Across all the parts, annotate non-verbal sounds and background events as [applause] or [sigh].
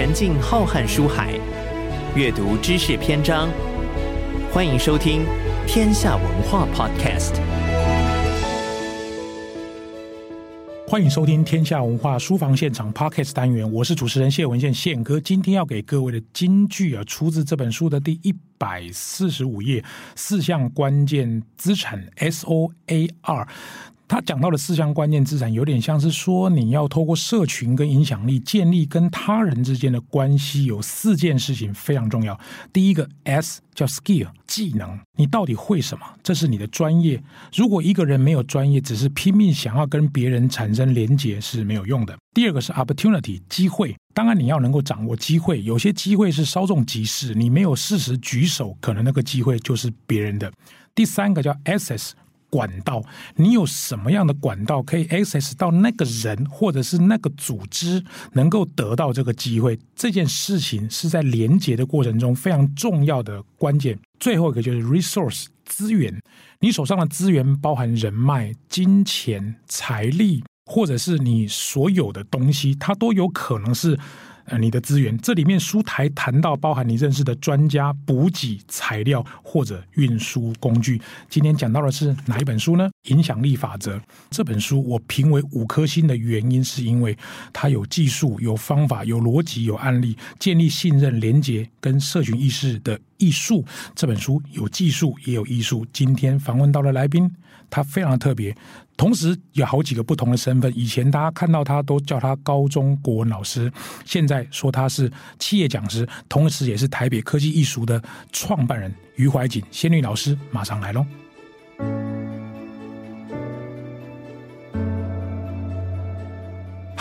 沉浸浩瀚书海，阅读知识篇章。欢迎收听《天下文化 Podcast》。欢迎收听《天下文化书房现场 Podcast》单元，我是主持人谢文宪宪哥。今天要给各位的金句啊，出自这本书的第一百四十五页，四项关键资产 S O A R。他讲到的四项关键资产，有点像是说，你要透过社群跟影响力建立跟他人之间的关系，有四件事情非常重要。第一个 S 叫 Skill 技能，你到底会什么？这是你的专业。如果一个人没有专业，只是拼命想要跟别人产生连结是没有用的。第二个是 Opportunity 机会，当然你要能够掌握机会，有些机会是稍纵即逝，你没有适时举手，可能那个机会就是别人的。第三个叫 Access。管道，你有什么样的管道可以 access 到那个人或者是那个组织，能够得到这个机会？这件事情是在连接的过程中非常重要的关键。最后一个就是 resource 资源，你手上的资源包含人脉、金钱、财力，或者是你所有的东西，它都有可能是。呃，你的资源，这里面书台谈到包含你认识的专家、补给材料或者运输工具。今天讲到的是哪一本书呢？影响力法则这本书我评为五颗星的原因，是因为它有技术、有方法、有逻辑、有案例，建立信任、连结跟社群意识的艺术。这本书有技术也有艺术。今天访问到的来宾，他非常特别。同时有好几个不同的身份，以前大家看到他都叫他高中国文老师，现在说他是企业讲师，同时也是台北科技艺术的创办人余怀瑾仙女老师，马上来喽。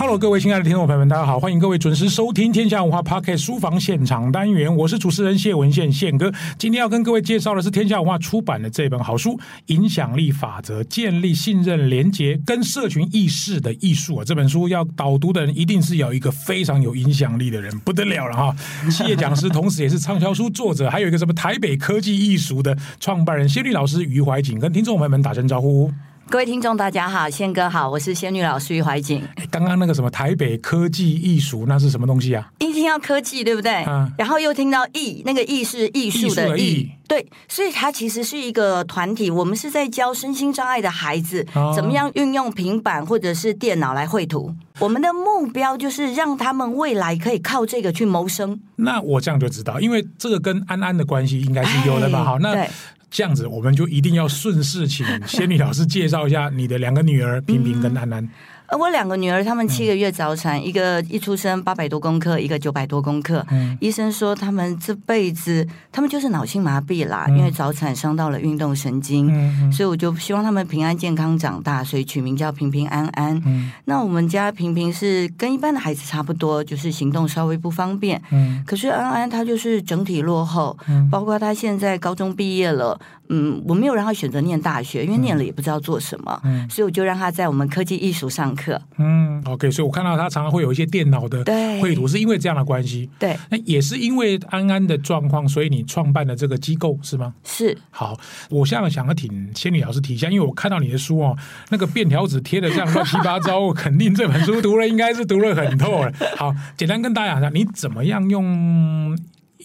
Hello，各位亲爱的听众朋友们，大家好，欢迎各位准时收听天下文化 Podcast 书房现场单元，我是主持人谢文宪宪哥。今天要跟各位介绍的是天下文化出版的这本好书《影响力法则：建立信任、连结跟社群意识的艺术》啊。这本书要导读的人一定是有一个非常有影响力的人，不得了了哈！企业讲师，同时也是畅销书作者，还有一个什么台北科技艺术的创办人谢律老师余怀瑾，跟听众朋友们打声招呼。各位听众，大家好，宪哥好，我是仙女老师于怀瑾。刚刚那个什么台北科技艺术，那是什么东西啊？一听到科技，对不对？嗯。然后又听到艺，那个艺是艺术的艺，艺，对，所以它其实是一个团体。我们是在教身心障碍的孩子，哦，怎么样运用平板或者是电脑来绘图。我们的目标就是让他们未来可以靠这个去谋生。那我这样就知道，因为这个跟安安的关系应该是有的吧？好，那。对这样子，我们就一定要顺势请仙女老师介绍一下你的两个女儿平平跟安安。呃，我两个女儿，她们七个月早产，嗯、一个一出生八百多公克，一个九百多公克。嗯，医生说他们这辈子，他们就是脑性麻痹啦，嗯、因为早产伤到了运动神经。嗯，所以我就希望他们平安健康长大，所以取名叫平平安安。嗯，那我们家平平是跟一般的孩子差不多，就是行动稍微不方便。嗯，可是安安她就是整体落后，嗯，包括她现在高中毕业了。嗯，我没有让他选择念大学，因为念了也不知道做什么，嗯，所以我就让他在我们科技艺术上课。嗯，OK，所以我看到他常常会有一些电脑的绘图，是因为这样的关系。对，那也是因为安安的状况，所以你创办了这个机构是吗？是。好，我现在想要请仙女老师提一下，因为我看到你的书哦，那个便条纸贴的这样乱七八糟，我肯定这本书读了应该是读了很透了。[laughs] 好，简单跟大家讲一下，你怎么样用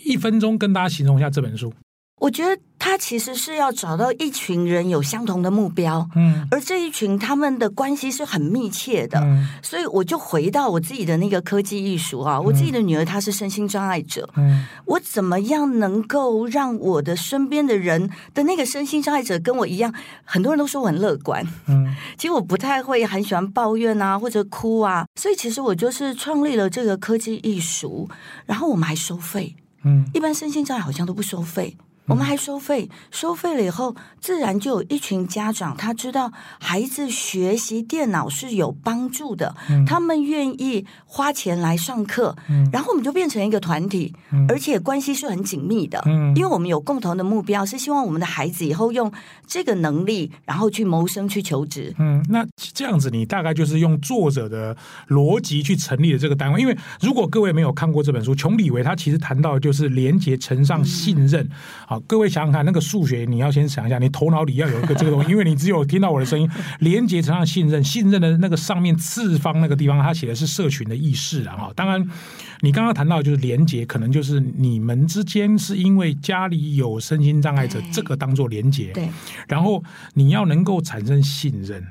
一分钟跟大家形容一下这本书？我觉得他其实是要找到一群人有相同的目标，嗯，而这一群他们的关系是很密切的，嗯，所以我就回到我自己的那个科技艺术啊，我自己的女儿她是身心障碍者，嗯，我怎么样能够让我的身边的人的那个身心障碍者跟我一样？很多人都说我很乐观，嗯，[laughs] 其实我不太会很喜欢抱怨啊或者哭啊，所以其实我就是创立了这个科技艺术，然后我们还收费，嗯，一般身心障碍好像都不收费。我们还收费，收费了以后，自然就有一群家长，他知道孩子学习电脑是有帮助的，嗯、他们愿意花钱来上课，嗯、然后我们就变成一个团体，嗯、而且关系是很紧密的，嗯、因为我们有共同的目标，是希望我们的孩子以后用这个能力，然后去谋生、去求职。嗯，那这样子，你大概就是用作者的逻辑去成立的这个单位，因为如果各位没有看过这本书，琼李维他其实谈到的就是连结乘上信任。各位想想看，那个数学你要先想一下，你头脑里要有一个这个东西，因为你只有听到我的声音，连接成上信任，信任的那个上面次方那个地方，它写的是社群的意识啊。哈，当然，你刚刚谈到就是连接，可能就是你们之间是因为家里有身心障碍者，这个当做连接，对，然后你要能够产生信任，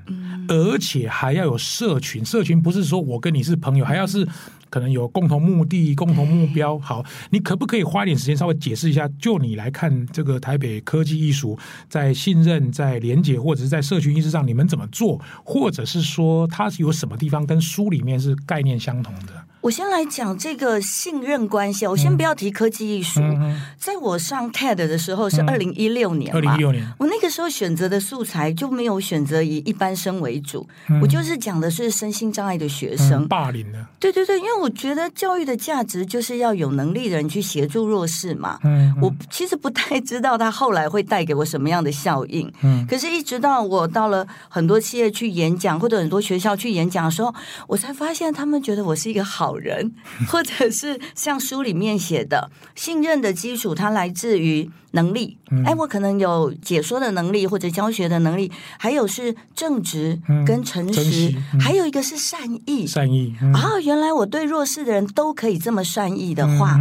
而且还要有社群，社群不是说我跟你是朋友，还要是。可能有共同目的、共同目标。好，你可不可以花一点时间稍微解释一下？就你来看，这个台北科技艺术在信任、在连结或者是在社群意识上，你们怎么做？或者是说，它是有什么地方跟书里面是概念相同的？我先来讲这个信任关系。我先不要提科技艺术。嗯、在我上 TED 的时候是二零一六年，二零一六年，我那个时候选择的素材就没有选择以一般生为主，嗯、我就是讲的是身心障碍的学生，嗯、霸凌的。对对对，因为我觉得教育的价值就是要有能力的人去协助弱势嘛。嗯，嗯，我其实不太知道他后来会带给我什么样的效应。嗯，可是一直到我到了很多企业去演讲，或者很多学校去演讲的时候，我才发现他们觉得我是一个好人，或者是像书里面写的，信任的基础，它来自于能力。哎，我可能有解说的能力，或者教学的能力，还有是正直跟诚实，还有一个是善意。善意啊，原来我对弱势的人都可以这么善意的话，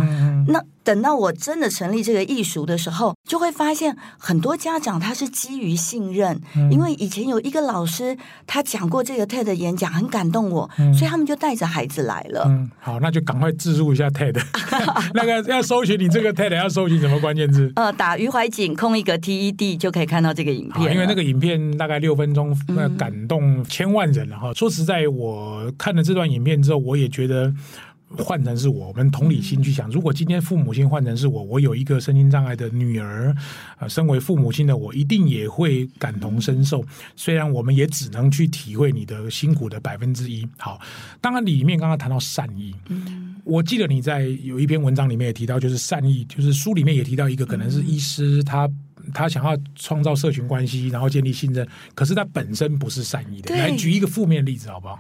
那。等到我真的成立这个艺术的时候，就会发现很多家长他是基于信任，嗯、因为以前有一个老师他讲过这个 TED 演讲，很感动我，嗯、所以他们就带着孩子来了。嗯，好，那就赶快置入一下 TED，[laughs] 那个要搜寻你这个 TED 要搜寻什么关键字？呃，打余怀瑾空一个 TED 就可以看到这个影片。因为那个影片大概六分钟，那感动千万人了哈。嗯、说实在，我看了这段影片之后，我也觉得。换成是我，我们同理心去想，如果今天父母亲换成是我，我有一个身心障碍的女儿，啊，身为父母亲的我，一定也会感同身受。虽然我们也只能去体会你的辛苦的百分之一。好，当然里面刚刚谈到善意，我记得你在有一篇文章里面也提到，就是善意，就是书里面也提到一个可能是医师，他他想要创造社群关系，然后建立信任，可是他本身不是善意的。来举一个负面例子好不好？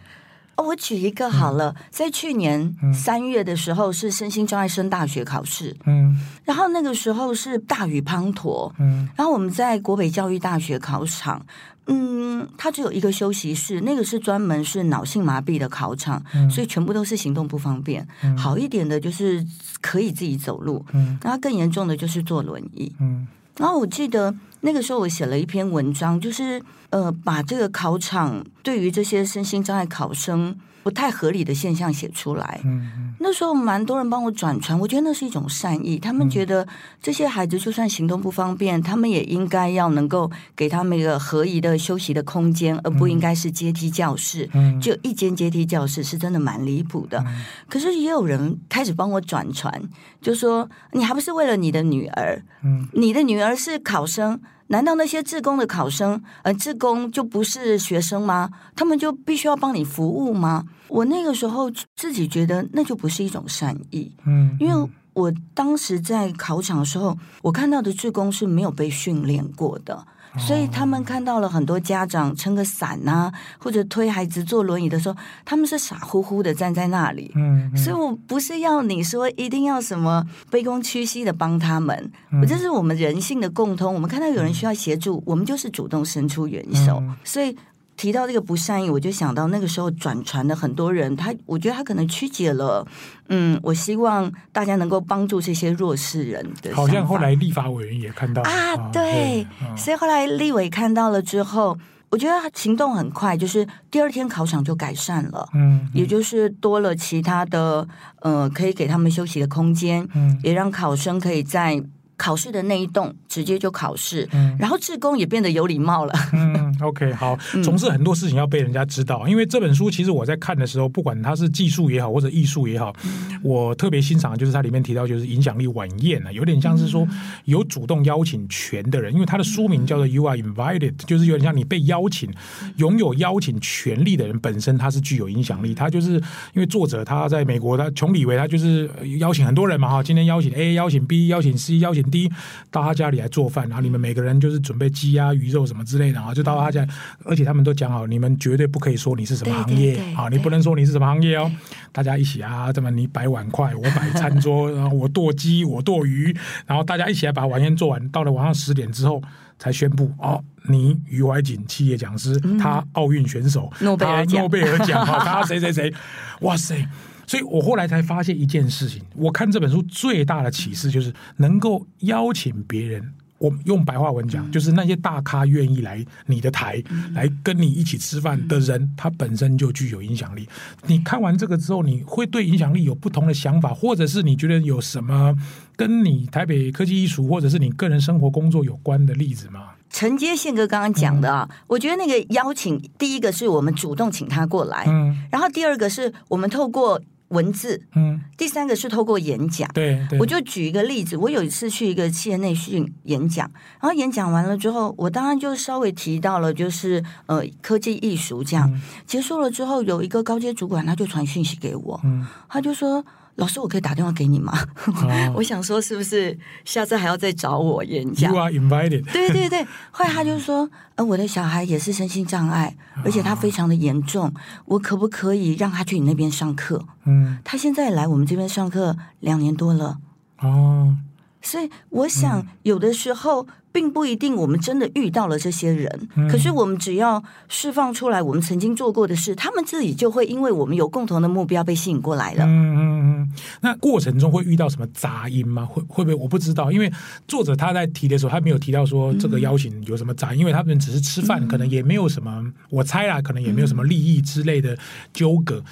哦，我举一个好了，嗯、在去年三月的时候是身心障碍生大学考试，嗯，然后那个时候是大雨滂沱，嗯，然后我们在国北教育大学考场，嗯，它只有一个休息室，那个是专门是脑性麻痹的考场，嗯、所以全部都是行动不方便，嗯、好一点的就是可以自己走路，嗯，然后更严重的就是坐轮椅，嗯，然后我记得。那个时候我写了一篇文章，就是呃，把这个考场对于这些身心障碍考生不太合理的现象写出来。嗯嗯。那时候蛮多人帮我转传，我觉得那是一种善意。他们觉得这些孩子就算行动不方便，他们也应该要能够给他们一个合宜的休息的空间，而不应该是阶梯教室。嗯。就一间阶梯教室是真的蛮离谱的。可是也有人开始帮我转传，就说你还不是为了你的女儿？嗯。你的女儿是考生。难道那些志工的考生，呃，志工就不是学生吗？他们就必须要帮你服务吗？我那个时候自己觉得那就不是一种善意，嗯，因为我当时在考场的时候，我看到的志工是没有被训练过的。所以他们看到了很多家长撑个伞啊，或者推孩子坐轮椅的时候，他们是傻乎乎的站在那里。嗯，嗯，所以我不是要你说一定要什么卑躬屈膝的帮他们，嗯，这是我们人性的共通。我们看到有人需要协助，我们就是主动伸出援手。嗯，所以。提到这个不善意，我就想到那个时候转传的很多人，他我觉得他可能曲解了。嗯，我希望大家能够帮助这些弱势人的。好像后来立法委员也看到啊，对，所以后来立委看到了之后，我觉得他行动很快，就是第二天考场就改善了。嗯，也就是多了其他的呃，可以给他们休息的空间，嗯，也让考生可以在。考试的那一栋直接就考试，嗯、然后志工也变得有礼貌了。嗯，OK，好，[laughs] 总是很多事情要被人家知道。嗯、因为这本书其实我在看的时候，不管它是技术也好，或者艺术也好，嗯、我特别欣赏的就是它里面提到就是影响力晚宴啊，有点像是说有主动邀请权的人，因为它的书名叫做 You Are Invited，就是有点像你被邀请，拥有邀请权利的人本身他是具有影响力。他就是因为作者他在美国，他穷李维他就是邀请很多人嘛哈，今天邀请 A，邀请 B，邀请 C，邀请。D 到他家里来做饭，然后你们每个人就是准备鸡鸭鱼肉什么之类的啊，就到他家，而且他们都讲好，你们绝对不可以说你是什么行业啊，你不能说你是什么行业哦，大家一起啊，这么你摆碗筷，我摆餐桌，然后我剁鸡，我剁鱼，然后大家一起来把晚宴做完，到了晚上十点之后才宣布哦，你余怀瑾企业讲师，嗯、他奥运选手，诺贝尔奖，诺贝尔奖，他谁谁谁，哇塞！所以我后来才发现一件事情，我看这本书最大的启示就是能够邀请别人，我用白话文讲，就是那些大咖愿意来你的台来跟你一起吃饭的人，他本身就具有影响力。你看完这个之后，你会对影响力有不同的想法，或者是你觉得有什么跟你台北科技艺术，或者是你个人生活工作有关的例子吗？承接宪哥刚刚讲的啊，嗯、我觉得那个邀请，第一个是我们主动请他过来，嗯，然后第二个是我们透过。文字，嗯，第三个是透过演讲，对，对，我就举一个例子，我有一次去一个企业内训演讲，然后演讲完了之后，我当然就稍微提到了，就是呃科技艺术这样，嗯、结束了之后，有一个高阶主管他就传讯息给我，嗯，他就说。老师，我可以打电话给你吗？哦、[laughs] 我想说，是不是下次还要再找我演讲？You are invited。对对对，后来他就说，[laughs] 呃，我的小孩也是身心障碍，而且他非常的严重，哦、我可不可以让他去你那边上课？嗯，他现在来我们这边上课两年多了。哦，所以我想有的时候。并不一定，我们真的遇到了这些人。嗯、可是我们只要释放出来，我们曾经做过的事，他们自己就会因为我们有共同的目标被吸引过来了。嗯嗯嗯。那过程中会遇到什么杂音吗？会会不会？我不知道，因为作者他在提的时候，他没有提到说这个邀请有什么杂音，嗯、因为他们只是吃饭，嗯、可能也没有什么，我猜啦，可能也没有什么利益之类的纠葛。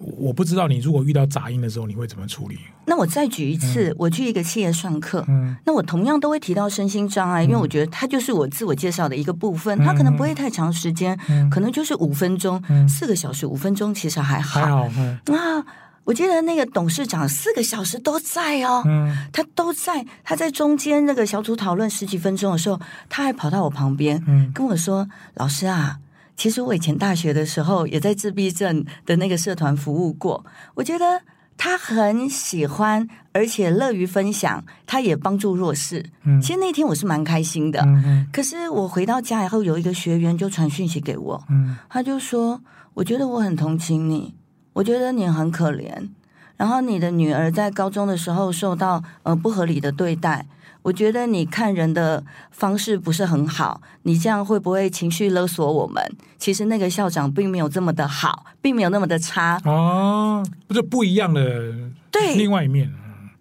嗯、我不知道你如果遇到杂音的时候，你会怎么处理？那我再举一次，嗯、我去一个企业上课，嗯、那我同样都会提到身心障碍。因为我觉得它就是我自我介绍的一个部分，它可能不会太长时间，嗯、可能就是五分钟，嗯、四个小时五分钟其实还好。还好，嗯、啊，我记得那个董事长四个小时都在哦，嗯、他都在，他在中间那个小组讨论十几分钟的时候，他还跑到我旁边，嗯、跟我说：“老师啊，其实我以前大学的时候也在自闭症的那个社团服务过，我觉得。”他很喜欢，而且乐于分享，他也帮助弱势。嗯，其实那天我是蛮开心的。嗯嗯。可是我回到家以后，有一个学员就传讯息给我，嗯，他就说：“我觉得我很同情你，我觉得你很可怜。然后你的女儿在高中的时候受到呃不合理的对待。”我觉得你看人的方式不是很好，你这样会不会情绪勒索我们？其实那个校长并没有这么的好，并没有那么的差哦，不是不一样的对另外一面。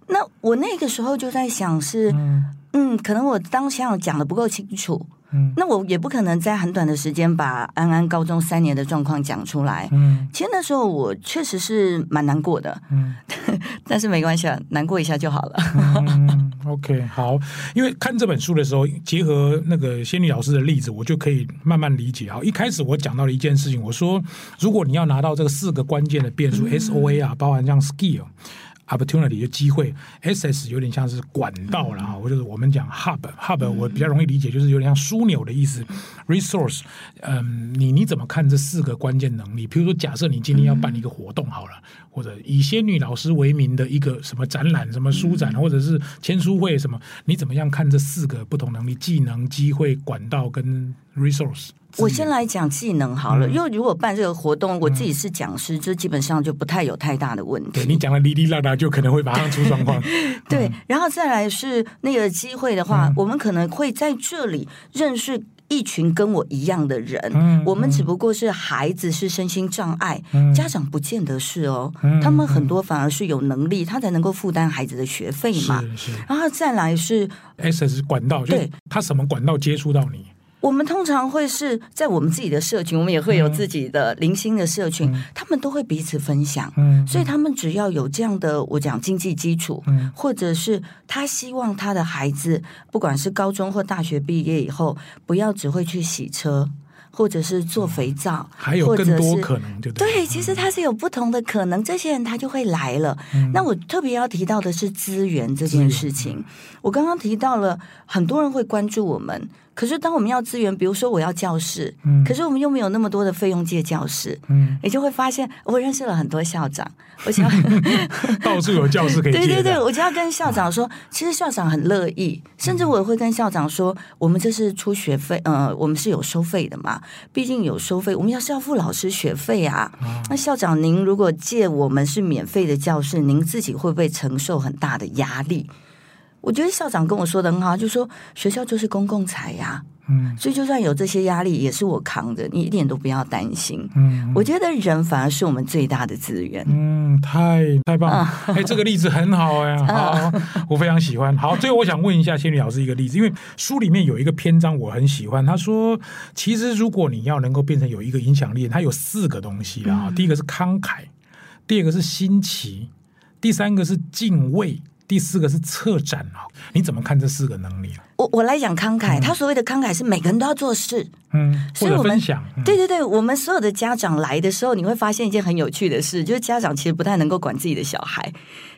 那我那个时候就在想是，嗯，嗯，可能我当下讲的不够清楚。嗯，那我也不可能在很短的时间把安安高中三年的状况讲出来。嗯，其实那时候我确实是蛮难过的。嗯，[laughs] 但是没关系啊，难过一下就好了。嗯，OK，好，因为看这本书的时候，结合那个仙女老师的例子，我就可以慢慢理解。好，一开始我讲到了一件事情，我说如果你要拿到这个四个关键的变数，，SOA 啊，包含像 skill。Opportunity 就机会，SS 有点像是管道了哈，或者是我们讲 hub，hub 我比较容易理解，就是有点像枢纽的意思。Resource，嗯，你你怎么看这四个关键能力？比如说，假设你今天要办一个活动好了，或者以仙女老师为名的一个什么展览、什么书展，或者是签书会什么，你怎么样看这四个不同能力？技能、机会、管道跟 resource。我先来讲技能好了，嗯、因为如果办这个活动，我自己是讲师，这、嗯、基本上就不太有太大的问题。对，你讲的哩哩啦啦，就可能会马上出状况。[laughs] 对，然后再来是那个机会的话，嗯、我们可能会在这里认识一群跟我一样的人。嗯，我们只不过是孩子是身心障碍，嗯、家长不见得是哦。嗯、他们很多反而是有能力，他才能够负担孩子的学费嘛。是是。然后再来是 S 是管道，对，他什么管道接触到你？我们通常会是在我们自己的社群，我们也会有自己的零星的社群，嗯、他们都会彼此分享，嗯，所以他们只要有这样的我讲经济基础，嗯，或者是他希望他的孩子不管是高中或大学毕业以后，不要只会去洗车，或者是做肥皂，还有更多可能，对对，其实他是有不同的可能，这些人他就会来了。嗯、那我特别要提到的是资源这件事情，嗯、我刚刚提到了很多人会关注我们。可是当我们要资源，比如说我要教室，嗯，可是我们又没有那么多的费用借教室，嗯，你就会发现我认识了很多校长，[laughs] 我想 [laughs] 到处有教室可以借。对对对，我就要跟校长说，其实校长很乐意，甚至我会跟校长说，我们这是出学费，呃，我们是有收费的嘛，毕竟有收费，我们要是要付老师学费啊。那校长您如果借我们是免费的教室，您自己会不会承受很大的压力？我觉得校长跟我说的很好，就说学校就是公共财呀，嗯，所以就算有这些压力，也是我扛的，你一点都不要担心。嗯，我觉得人反而是我们最大的资源。嗯，太太棒了，哎、嗯，这个例子很好哎，[laughs] 好，我非常喜欢。好，最后我想问一下仙女老师一个例子，因为书里面有一个篇章我很喜欢，他说，其实如果你要能够变成有一个影响力，它有四个东西啊，嗯、第一个是慷慨，第二个是新奇，第三个是敬畏。第四个是策展啊，你怎么看这四个能力啊？我我来讲慷慨，他所谓的慷慨是每个人都要做事，嗯，所以我们分享，对对对，我们所有的家长来的时候，你会发现一件很有趣的事，就是家长其实不太能够管自己的小孩，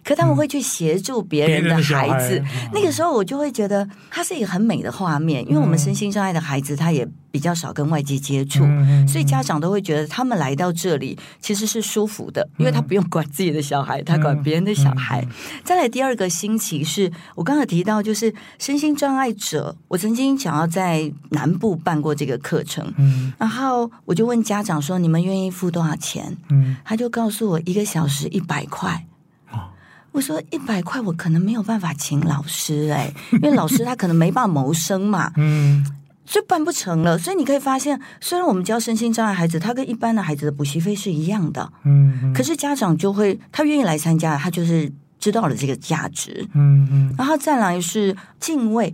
可他们会去协助别人的孩子。那个时候我就会觉得，它是一个很美的画面，因为我们身心障碍的孩子，他也。比较少跟外界接触，嗯、所以家长都会觉得他们来到这里其实是舒服的，因为他不用管自己的小孩，他管别人的小孩。嗯嗯、再来第二个新奇是我刚才提到，就是身心障碍者，我曾经想要在南部办过这个课程，嗯、然后我就问家长说：“你们愿意付多少钱？”嗯、他就告诉我一个小时一百块。哦、我说一百块我可能没有办法请老师哎、欸，因为老师他可能没办法谋生嘛。[laughs] 嗯。就办不成了，所以你可以发现，虽然我们教身心障碍孩子，他跟一般的孩子的补习费是一样的，嗯，嗯，可是家长就会，他愿意来参加，他就是知道了这个价值，嗯嗯，然后再来是敬畏，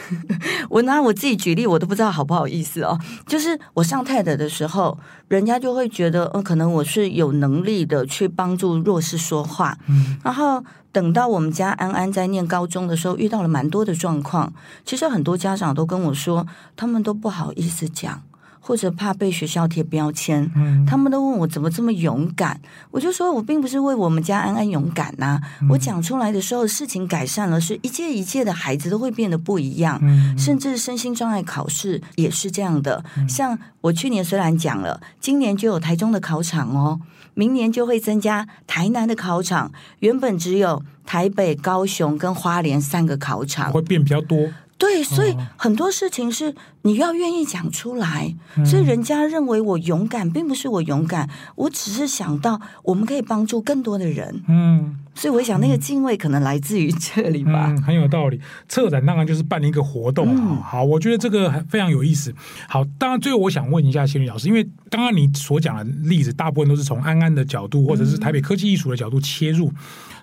[laughs] 我拿我自己举例，我都不知道好不好意思哦，就是我上 TED 的时候，人家就会觉得，呃，可能我是有能力的去帮助弱势说话，嗯，然后。等到我们家安安在念高中的时候，遇到了蛮多的状况。其实很多家长都跟我说，他们都不好意思讲，或者怕被学校贴标签。嗯，他们都问我怎么这么勇敢。我就说我并不是为我们家安安勇敢呐、啊。嗯、我讲出来的时候，事情改善了，是一届一届的孩子都会变得不一样。嗯、甚至身心障碍考试也是这样的。嗯、像我去年虽然讲了，今年就有台中的考场哦。明年就会增加台南的考场，原本只有台北、高雄跟花莲三个考场，会变比较多。对，所以很多事情是你要愿意讲出来。嗯、所以人家认为我勇敢，并不是我勇敢，我只是想到我们可以帮助更多的人。嗯。所以我想，那个敬畏可能来自于这里吧。嗯，很有道理。策展当然就是办一个活动。嗯、好，我觉得这个非常有意思。好，当然最后我想问一下仙女老师，因为刚刚你所讲的例子，大部分都是从安安的角度，或者是台北科技艺术的角度切入。嗯、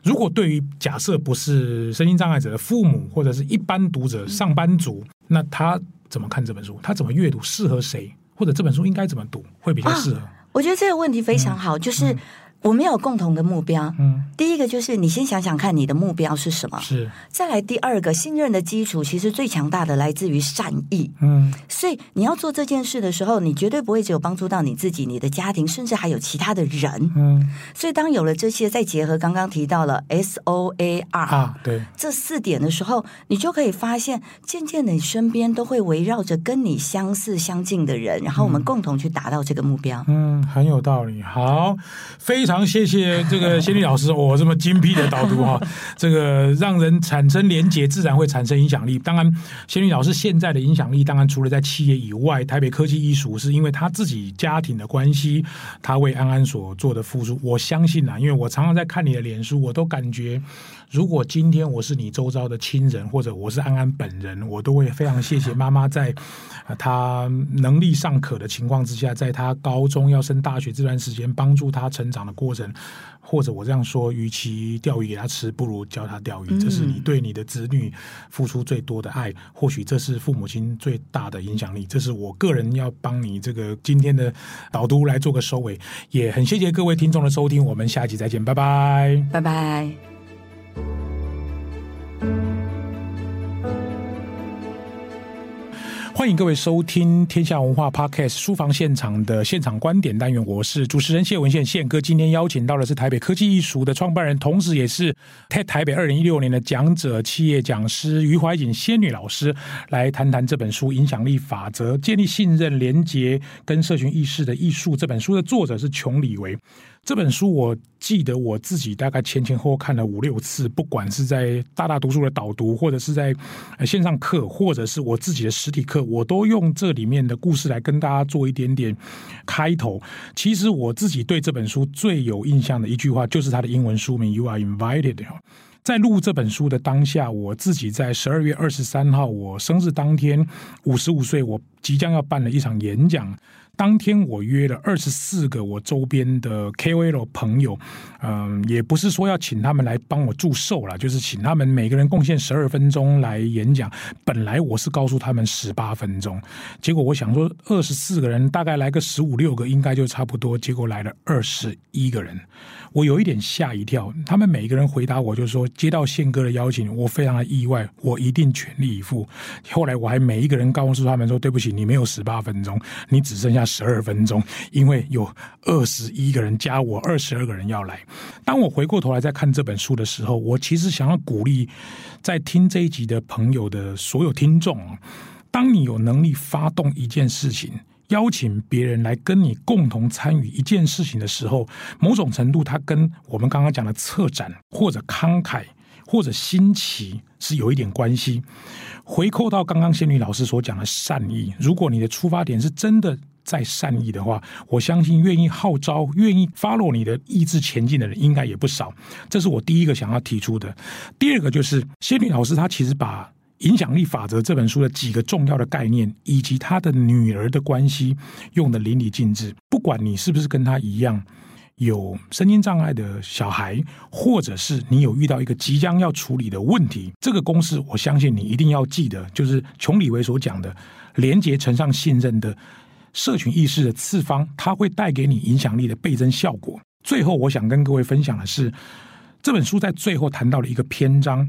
如果对于假设不是身心障碍者的父母，或者是一般读者、上班族，那他怎么看这本书？他怎么阅读？适合谁？或者这本书应该怎么读会比较适合？啊，我觉得这个问题非常好，嗯、就是。我们有共同的目标。嗯，第一个就是你先想想看，你的目标是什么？是。再来第二个，信任的基础其实最强大的来自于善意。嗯，所以你要做这件事的时候，你绝对不会只有帮助到你自己、你的家庭，甚至还有其他的人。嗯，所以当有了这些，再结合刚刚提到了 S O A R 啊，对，这四点的时候，你就可以发现，渐渐的你身边都会围绕着跟你相似相近的人，然后我们共同去达到这个目标。嗯，很有道理。好，非常。非常谢谢这个仙女老师，我、这么精辟的导读哈，这个让人产生连结，自然会产生影响力。当然，仙女老师现在的影响力，当然除了在企业以外，台北科技艺术是因为他自己家庭的关系，他为安安所做的付出。我相信啊，因为我常常在看你的脸书，我都感觉，如果今天我是你周遭的亲人，或者我是安安本人，我都会非常谢谢妈妈在他能力尚可的情况之下，在他高中要升大学这段时间，帮助他成长的程，或者我这样说，与其钓鱼给他吃，不如教他钓鱼。这是你对你的子女付出最多的爱，或许这是父母亲最大的影响力。这是我个人要帮你这个今天的导读来做个收尾，也很谢谢各位听众的收听，我们下期再见，拜拜，拜拜。欢迎各位收听天下文化 Podcast 书房现场的现场观点单元，我是主持人谢文宪宪哥。今天邀请到的是台北科技艺术的创办人，同时也是 TED 台北二零一六年的讲者、企业讲师余怀瑾仙女老师，来谈谈这本书《影响力法则：建立信任、连结跟社群意识的艺术》。这本书的作者是琼李维。这本书我记得我自己大概前前后后看了五六次，不管是在大大读书的导读，或者是在线上课，或者是我自己的实体课，我都用这里面的故事来跟大家做一点点开头。其实我自己对这本书最有印象的一句话，就是它的英文书名 “You are invited”。在录这本书的当下，我自己在十二月二十三号，我生日当天，五十五岁，我即将要办了一场演讲。当天我约了二十四个我周边的 KOL 朋友，嗯，也不是说要请他们来帮我祝寿啦，就是请他们每个人贡献十二分钟来演讲。本来我是告诉他们十八分钟，结果我想说二十四个人大概来个十五六个应该就差不多，结果来了二十一个人，我有一点吓一跳。他们每个人回答我就说，接到宪哥的邀请，我非常的意外，我一定全力以赴。后来我还每一个人告诉他们说，对不起，你没有十八分钟，你只剩下。十二分钟，因为有二十一个人加我，二十二个人要来。当我回过头来再看这本书的时候，我其实想要鼓励在听这一集的朋友的所有听众：当你有能力发动一件事情，邀请别人来跟你共同参与一件事情的时候，某种程度，它跟我们刚刚讲的策展或者慷慨或者新奇是有一点关系。回扣到刚刚仙女老师所讲的善意，如果你的出发点是真的。再善意的话，我相信愿意号召、愿意 follow 你的意志前进的人应该也不少。这是我第一个想要提出的。第二个就是仙女老师，她其实把《影响力法则》这本书的几个重要的概念，以及他的女儿的关系用得淋漓尽致。不管你是不是跟她一样有身心障碍的小孩，或者是你有遇到一个即将要处理的问题，这个公式我相信你一定要记得，就是琼里维所讲的连结乘上信任的。社群意识的次方，它会带给你影响力的倍增效果。最后，我想跟各位分享的是，这本书在最后谈到了一个篇章：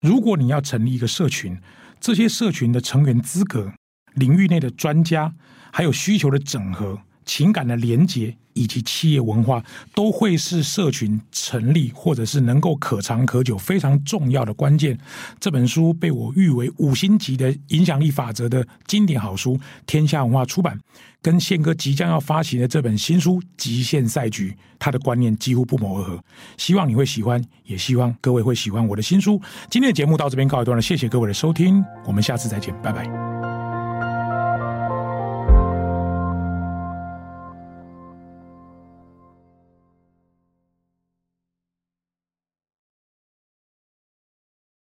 如果你要成立一个社群，这些社群的成员资格、领域内的专家，还有需求的整合、情感的连结。以及企业文化都会是社群成立或者是能够可长可久非常重要的关键。这本书被我誉为五星级的影响力法则的经典好书，天下文化出版，跟宪哥即将要发行的这本新书《极限赛局》，他的观念几乎不谋而合。希望你会喜欢，也希望各位会喜欢我的新书。今天的节目到这边告一段落，谢谢各位的收听，我们下次再见，拜拜。